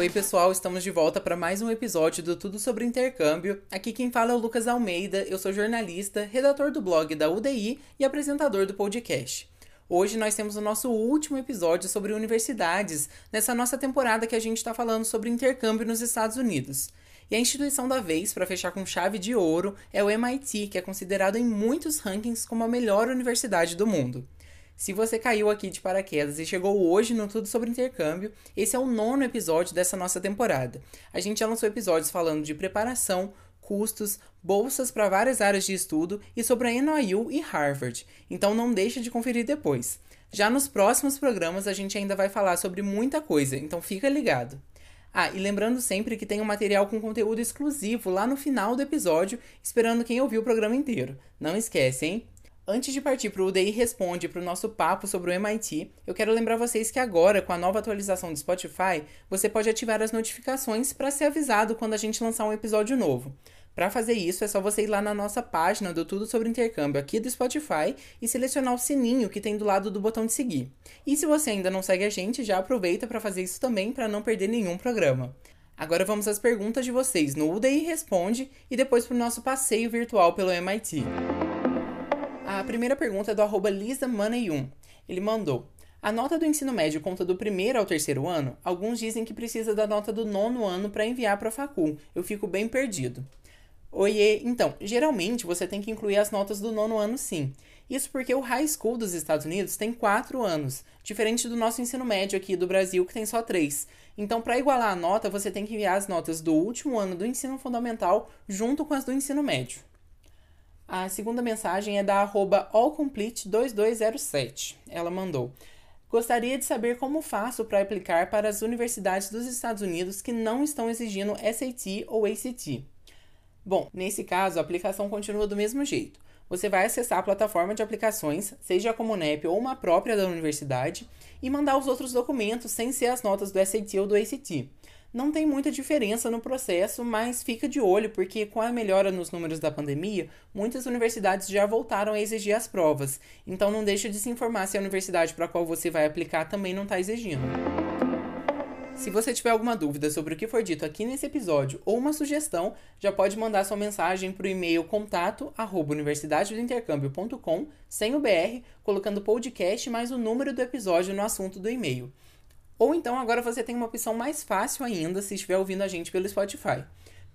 Oi, pessoal, estamos de volta para mais um episódio do Tudo sobre Intercâmbio. Aqui quem fala é o Lucas Almeida, eu sou jornalista, redator do blog da UDI e apresentador do podcast. Hoje nós temos o nosso último episódio sobre universidades, nessa nossa temporada que a gente está falando sobre intercâmbio nos Estados Unidos. E a instituição da vez, para fechar com chave de ouro, é o MIT, que é considerado em muitos rankings como a melhor universidade do mundo. Se você caiu aqui de paraquedas e chegou hoje no Tudo sobre Intercâmbio, esse é o nono episódio dessa nossa temporada. A gente já lançou episódios falando de preparação, custos, bolsas para várias áreas de estudo e sobre a NYU e Harvard, então não deixe de conferir depois. Já nos próximos programas a gente ainda vai falar sobre muita coisa, então fica ligado. Ah, e lembrando sempre que tem um material com conteúdo exclusivo lá no final do episódio, esperando quem ouviu o programa inteiro. Não esquece, hein? Antes de partir para o UDI Responde para o nosso papo sobre o MIT, eu quero lembrar vocês que agora, com a nova atualização do Spotify, você pode ativar as notificações para ser avisado quando a gente lançar um episódio novo. Para fazer isso, é só você ir lá na nossa página do Tudo Sobre Intercâmbio aqui do Spotify e selecionar o sininho que tem do lado do botão de seguir. E se você ainda não segue a gente, já aproveita para fazer isso também para não perder nenhum programa. Agora vamos às perguntas de vocês no UDI Responde e depois para o nosso passeio virtual pelo MIT. A primeira pergunta é do arroba LisaMoney1. Ele mandou: a nota do ensino médio conta do primeiro ao terceiro ano? Alguns dizem que precisa da nota do nono ano para enviar para a facul. Eu fico bem perdido. Oiê, então, geralmente você tem que incluir as notas do nono ano sim. Isso porque o high school dos Estados Unidos tem quatro anos, diferente do nosso ensino médio aqui do Brasil, que tem só três. Então, para igualar a nota, você tem que enviar as notas do último ano do ensino fundamental junto com as do ensino médio. A segunda mensagem é da arroba allcomplete2207. Ela mandou. Gostaria de saber como faço para aplicar para as universidades dos Estados Unidos que não estão exigindo SAT ou ACT. Bom, nesse caso, a aplicação continua do mesmo jeito. Você vai acessar a plataforma de aplicações, seja a Comunep ou uma própria da universidade, e mandar os outros documentos sem ser as notas do SAT ou do ACT. Não tem muita diferença no processo, mas fica de olho porque com a melhora nos números da pandemia, muitas universidades já voltaram a exigir as provas. Então não deixe de se informar se a universidade para a qual você vai aplicar também não está exigindo. Se você tiver alguma dúvida sobre o que foi dito aqui nesse episódio ou uma sugestão, já pode mandar sua mensagem para o e-mail contato universidadedointercâmbio.com sem o BR, colocando podcast mais o número do episódio no assunto do e-mail. Ou então agora você tem uma opção mais fácil ainda se estiver ouvindo a gente pelo Spotify.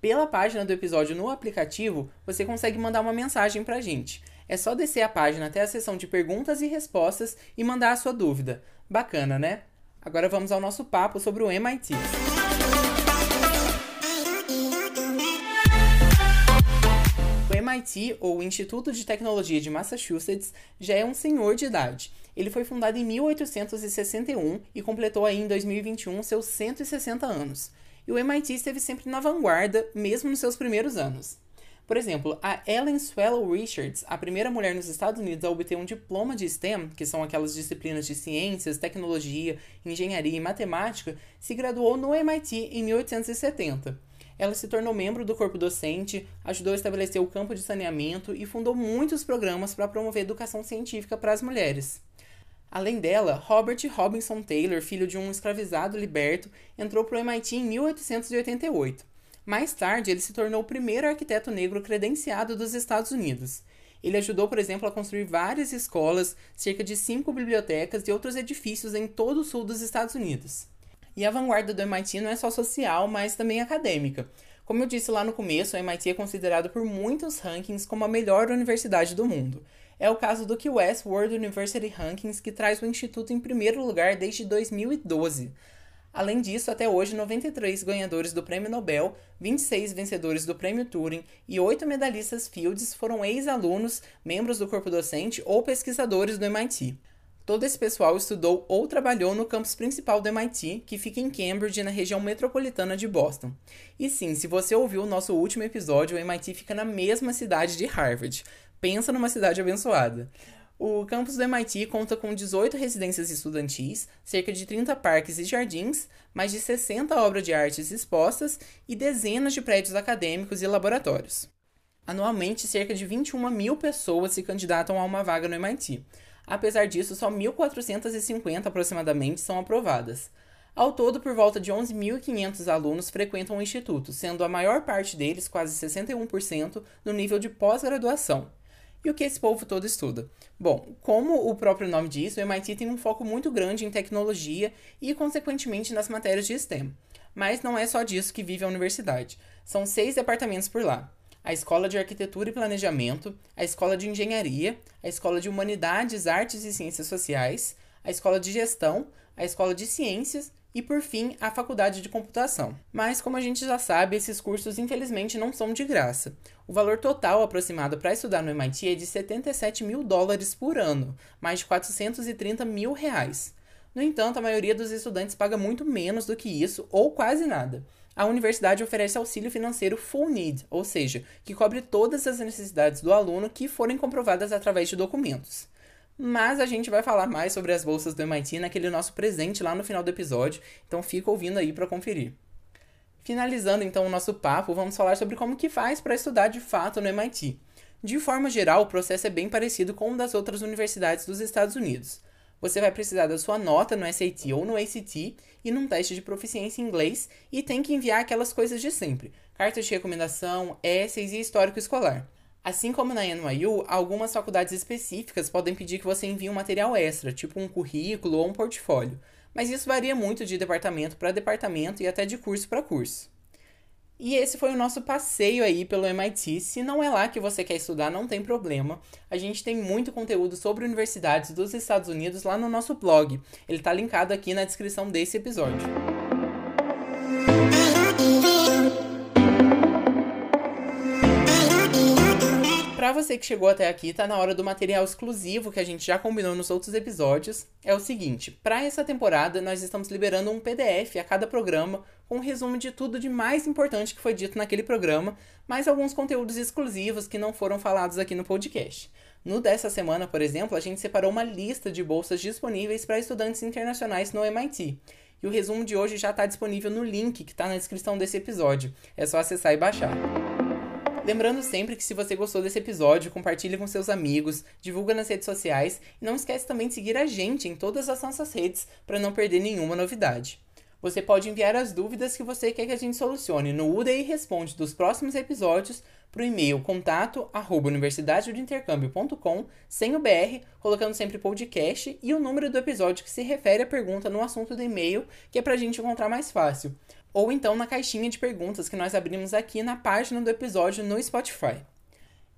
Pela página do episódio no aplicativo, você consegue mandar uma mensagem para a gente. É só descer a página até a seção de perguntas e respostas e mandar a sua dúvida. Bacana, né? Agora vamos ao nosso papo sobre o MIT. O MIT, ou Instituto de Tecnologia de Massachusetts, já é um senhor de idade. Ele foi fundado em 1861 e completou aí em 2021 seus 160 anos. E o MIT esteve sempre na vanguarda, mesmo nos seus primeiros anos. Por exemplo, a Ellen Swallow Richards, a primeira mulher nos Estados Unidos a obter um diploma de STEM, que são aquelas disciplinas de ciências, tecnologia, engenharia e matemática, se graduou no MIT em 1870. Ela se tornou membro do corpo docente, ajudou a estabelecer o campo de saneamento e fundou muitos programas para promover educação científica para as mulheres. Além dela, Robert Robinson Taylor, filho de um escravizado liberto, entrou para o MIT em 1888. Mais tarde, ele se tornou o primeiro arquiteto negro credenciado dos Estados Unidos. Ele ajudou, por exemplo, a construir várias escolas, cerca de cinco bibliotecas e outros edifícios em todo o sul dos Estados Unidos. E a vanguarda do MIT não é só social, mas também acadêmica. Como eu disse lá no começo, o MIT é considerado por muitos rankings como a melhor universidade do mundo. É o caso do QS World University Rankings, que traz o instituto em primeiro lugar desde 2012. Além disso, até hoje, 93 ganhadores do Prêmio Nobel, 26 vencedores do Prêmio Turing e 8 medalhistas Fields foram ex-alunos, membros do corpo docente ou pesquisadores do MIT. Todo esse pessoal estudou ou trabalhou no campus principal do MIT, que fica em Cambridge, na região metropolitana de Boston. E sim, se você ouviu o nosso último episódio, o MIT fica na mesma cidade de Harvard. Pensa numa cidade abençoada. O campus do MIT conta com 18 residências estudantis, cerca de 30 parques e jardins, mais de 60 obras de artes expostas e dezenas de prédios acadêmicos e laboratórios. Anualmente, cerca de 21 mil pessoas se candidatam a uma vaga no MIT. Apesar disso, só 1.450 aproximadamente são aprovadas. Ao todo, por volta de 11.500 alunos frequentam o instituto, sendo a maior parte deles, quase 61%, no nível de pós-graduação. E o que esse povo todo estuda? Bom, como o próprio nome diz, o MIT tem um foco muito grande em tecnologia e, consequentemente, nas matérias de STEM. Mas não é só disso que vive a universidade. São seis departamentos por lá: a Escola de Arquitetura e Planejamento, a Escola de Engenharia, a Escola de Humanidades, Artes e Ciências Sociais, a Escola de Gestão, a Escola de Ciências e, por fim, a faculdade de computação. Mas, como a gente já sabe, esses cursos infelizmente não são de graça. O valor total aproximado para estudar no MIT é de 77 mil dólares por ano, mais de 430 mil reais. No entanto, a maioria dos estudantes paga muito menos do que isso, ou quase nada. A universidade oferece auxílio financeiro full need, ou seja, que cobre todas as necessidades do aluno que forem comprovadas através de documentos. Mas a gente vai falar mais sobre as bolsas do MIT naquele nosso presente lá no final do episódio, então fica ouvindo aí para conferir. Finalizando então o nosso papo, vamos falar sobre como que faz para estudar de fato no MIT. De forma geral, o processo é bem parecido com o das outras universidades dos Estados Unidos. Você vai precisar da sua nota no SAT ou no ACT e num teste de proficiência em inglês e tem que enviar aquelas coisas de sempre: cartas de recomendação, essays e histórico escolar. Assim como na NYU, algumas faculdades específicas podem pedir que você envie um material extra, tipo um currículo ou um portfólio, mas isso varia muito de departamento para departamento e até de curso para curso. E esse foi o nosso passeio aí pelo MIT. Se não é lá que você quer estudar, não tem problema. A gente tem muito conteúdo sobre universidades dos Estados Unidos lá no nosso blog. Ele está linkado aqui na descrição desse episódio. Para você que chegou até aqui, tá na hora do material exclusivo que a gente já combinou nos outros episódios. É o seguinte, para essa temporada nós estamos liberando um PDF a cada programa com um resumo de tudo de mais importante que foi dito naquele programa, mais alguns conteúdos exclusivos que não foram falados aqui no podcast. No dessa semana, por exemplo, a gente separou uma lista de bolsas disponíveis para estudantes internacionais no MIT. E o resumo de hoje já está disponível no link que está na descrição desse episódio. É só acessar e baixar. Lembrando sempre que se você gostou desse episódio, compartilhe com seus amigos, divulga nas redes sociais e não esquece também de seguir a gente em todas as nossas redes para não perder nenhuma novidade. Você pode enviar as dúvidas que você quer que a gente solucione no UDI Responde dos próximos episódios para o e-mail contato arroba universidadedeintercâmbio.com sem o BR, colocando sempre podcast e o número do episódio que se refere à pergunta no assunto do e-mail, que é para a gente encontrar mais fácil ou então na caixinha de perguntas que nós abrimos aqui na página do episódio no Spotify.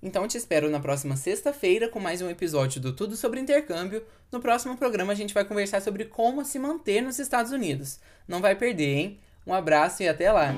Então te espero na próxima sexta-feira com mais um episódio do Tudo sobre Intercâmbio. No próximo programa a gente vai conversar sobre como se manter nos Estados Unidos. Não vai perder, hein? Um abraço e até lá!